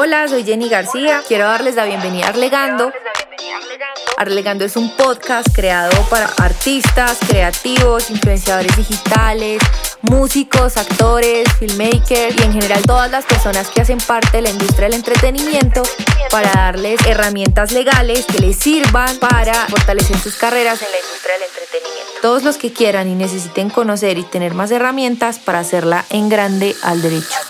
Hola, soy Jenny García. Quiero darles la bienvenida a Arlegando. Arlegando es un podcast creado para artistas, creativos, influenciadores digitales, músicos, actores, filmmakers y en general todas las personas que hacen parte de la industria del entretenimiento para darles herramientas legales que les sirvan para fortalecer sus carreras en la industria del entretenimiento. Todos los que quieran y necesiten conocer y tener más herramientas para hacerla en grande al derecho.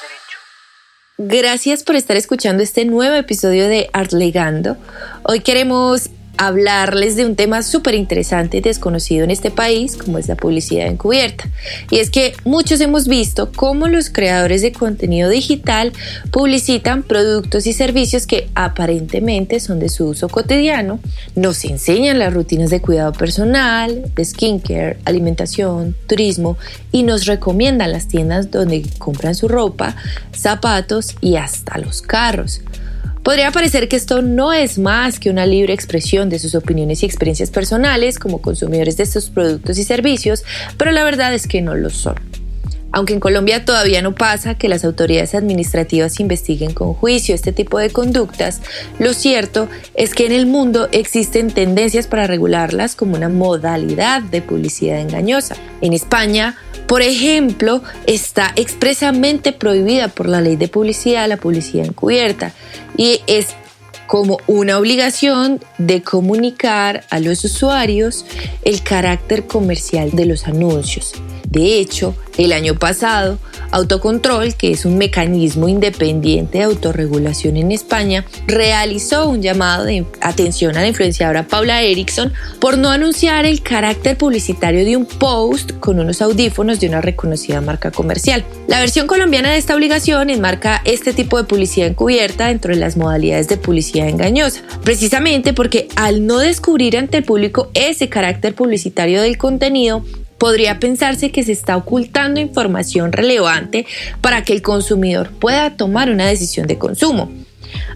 Gracias por estar escuchando este nuevo episodio de Artlegando. Hoy queremos hablarles de un tema súper interesante y desconocido en este país, como es la publicidad encubierta. Y es que muchos hemos visto cómo los creadores de contenido digital publicitan productos y servicios que aparentemente son de su uso cotidiano, nos enseñan las rutinas de cuidado personal, de skincare, alimentación, turismo y nos recomiendan las tiendas donde compran su ropa, zapatos y hasta los carros. Podría parecer que esto no es más que una libre expresión de sus opiniones y experiencias personales como consumidores de estos productos y servicios, pero la verdad es que no lo son. Aunque en Colombia todavía no pasa que las autoridades administrativas investiguen con juicio este tipo de conductas, lo cierto es que en el mundo existen tendencias para regularlas como una modalidad de publicidad engañosa. En España, por ejemplo, está expresamente prohibida por la ley de publicidad la publicidad encubierta y es como una obligación de comunicar a los usuarios el carácter comercial de los anuncios. De hecho, el año pasado, Autocontrol, que es un mecanismo independiente de autorregulación en España, realizó un llamado de atención a la influenciadora Paula Erickson por no anunciar el carácter publicitario de un post con unos audífonos de una reconocida marca comercial. La versión colombiana de esta obligación enmarca este tipo de publicidad encubierta dentro de las modalidades de publicidad engañosa, precisamente porque al no descubrir ante el público ese carácter publicitario del contenido, podría pensarse que se está ocultando información relevante para que el consumidor pueda tomar una decisión de consumo.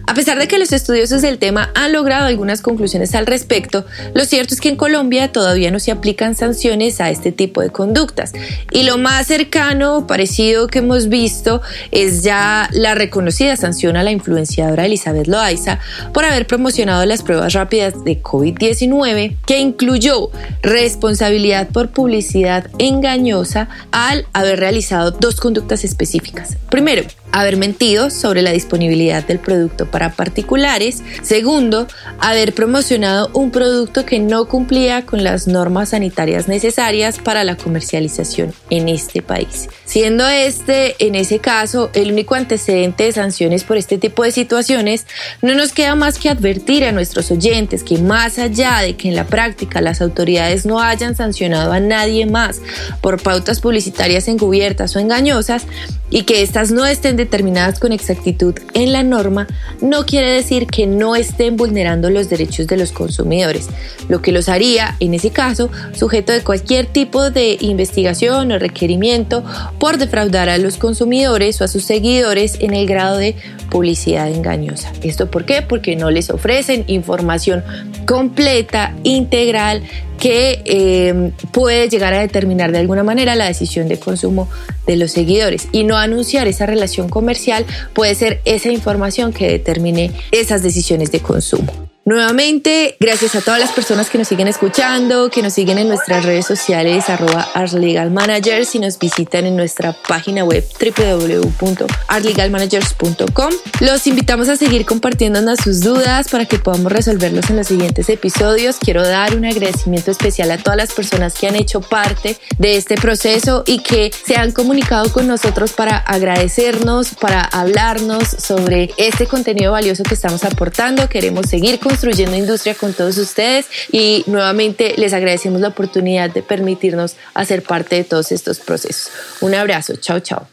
A pesar de que los estudiosos del tema han logrado algunas conclusiones al respecto, lo cierto es que en Colombia todavía no se aplican sanciones a este tipo de conductas. Y lo más cercano, parecido que hemos visto, es ya la reconocida sanción a la influenciadora Elizabeth Loaiza por haber promocionado las pruebas rápidas de COVID-19, que incluyó responsabilidad por publicidad engañosa al haber realizado dos conductas específicas. Primero, haber mentido sobre la disponibilidad del producto para particulares. Segundo, haber promocionado un producto que no cumplía con las normas sanitarias necesarias para la comercialización en este país. Siendo este, en ese caso, el único antecedente de sanciones por este tipo de situaciones, no nos queda más que advertir a nuestros oyentes que más allá de que en la práctica las autoridades no hayan sancionado a nadie más por pautas publicitarias encubiertas o engañosas y que éstas no estén determinadas con exactitud en la norma, no quiere decir que no estén vulnerando los derechos de los consumidores, lo que los haría, en ese caso, sujeto de cualquier tipo de investigación o requerimiento por defraudar a los consumidores o a sus seguidores en el grado de publicidad engañosa. ¿Esto por qué? Porque no les ofrecen información completa, integral, que eh, puede llegar a determinar de alguna manera la decisión de consumo de los seguidores. Y no anunciar esa relación comercial puede ser esa información que determine esas decisiones de consumo. Nuevamente, gracias a todas las personas que nos siguen escuchando, que nos siguen en nuestras redes sociales, arroba artlegalmanagers y nos visitan en nuestra página web www.artlegalmanagers.com. Los invitamos a seguir compartiéndonos sus dudas para que podamos resolverlos en los siguientes episodios. Quiero dar un agradecimiento especial a todas las personas que han hecho parte de este proceso y que se han comunicado con nosotros para agradecernos, para hablarnos sobre este contenido valioso que estamos aportando. Queremos seguir con construyendo industria con todos ustedes y nuevamente les agradecemos la oportunidad de permitirnos hacer parte de todos estos procesos. Un abrazo, chao, chao.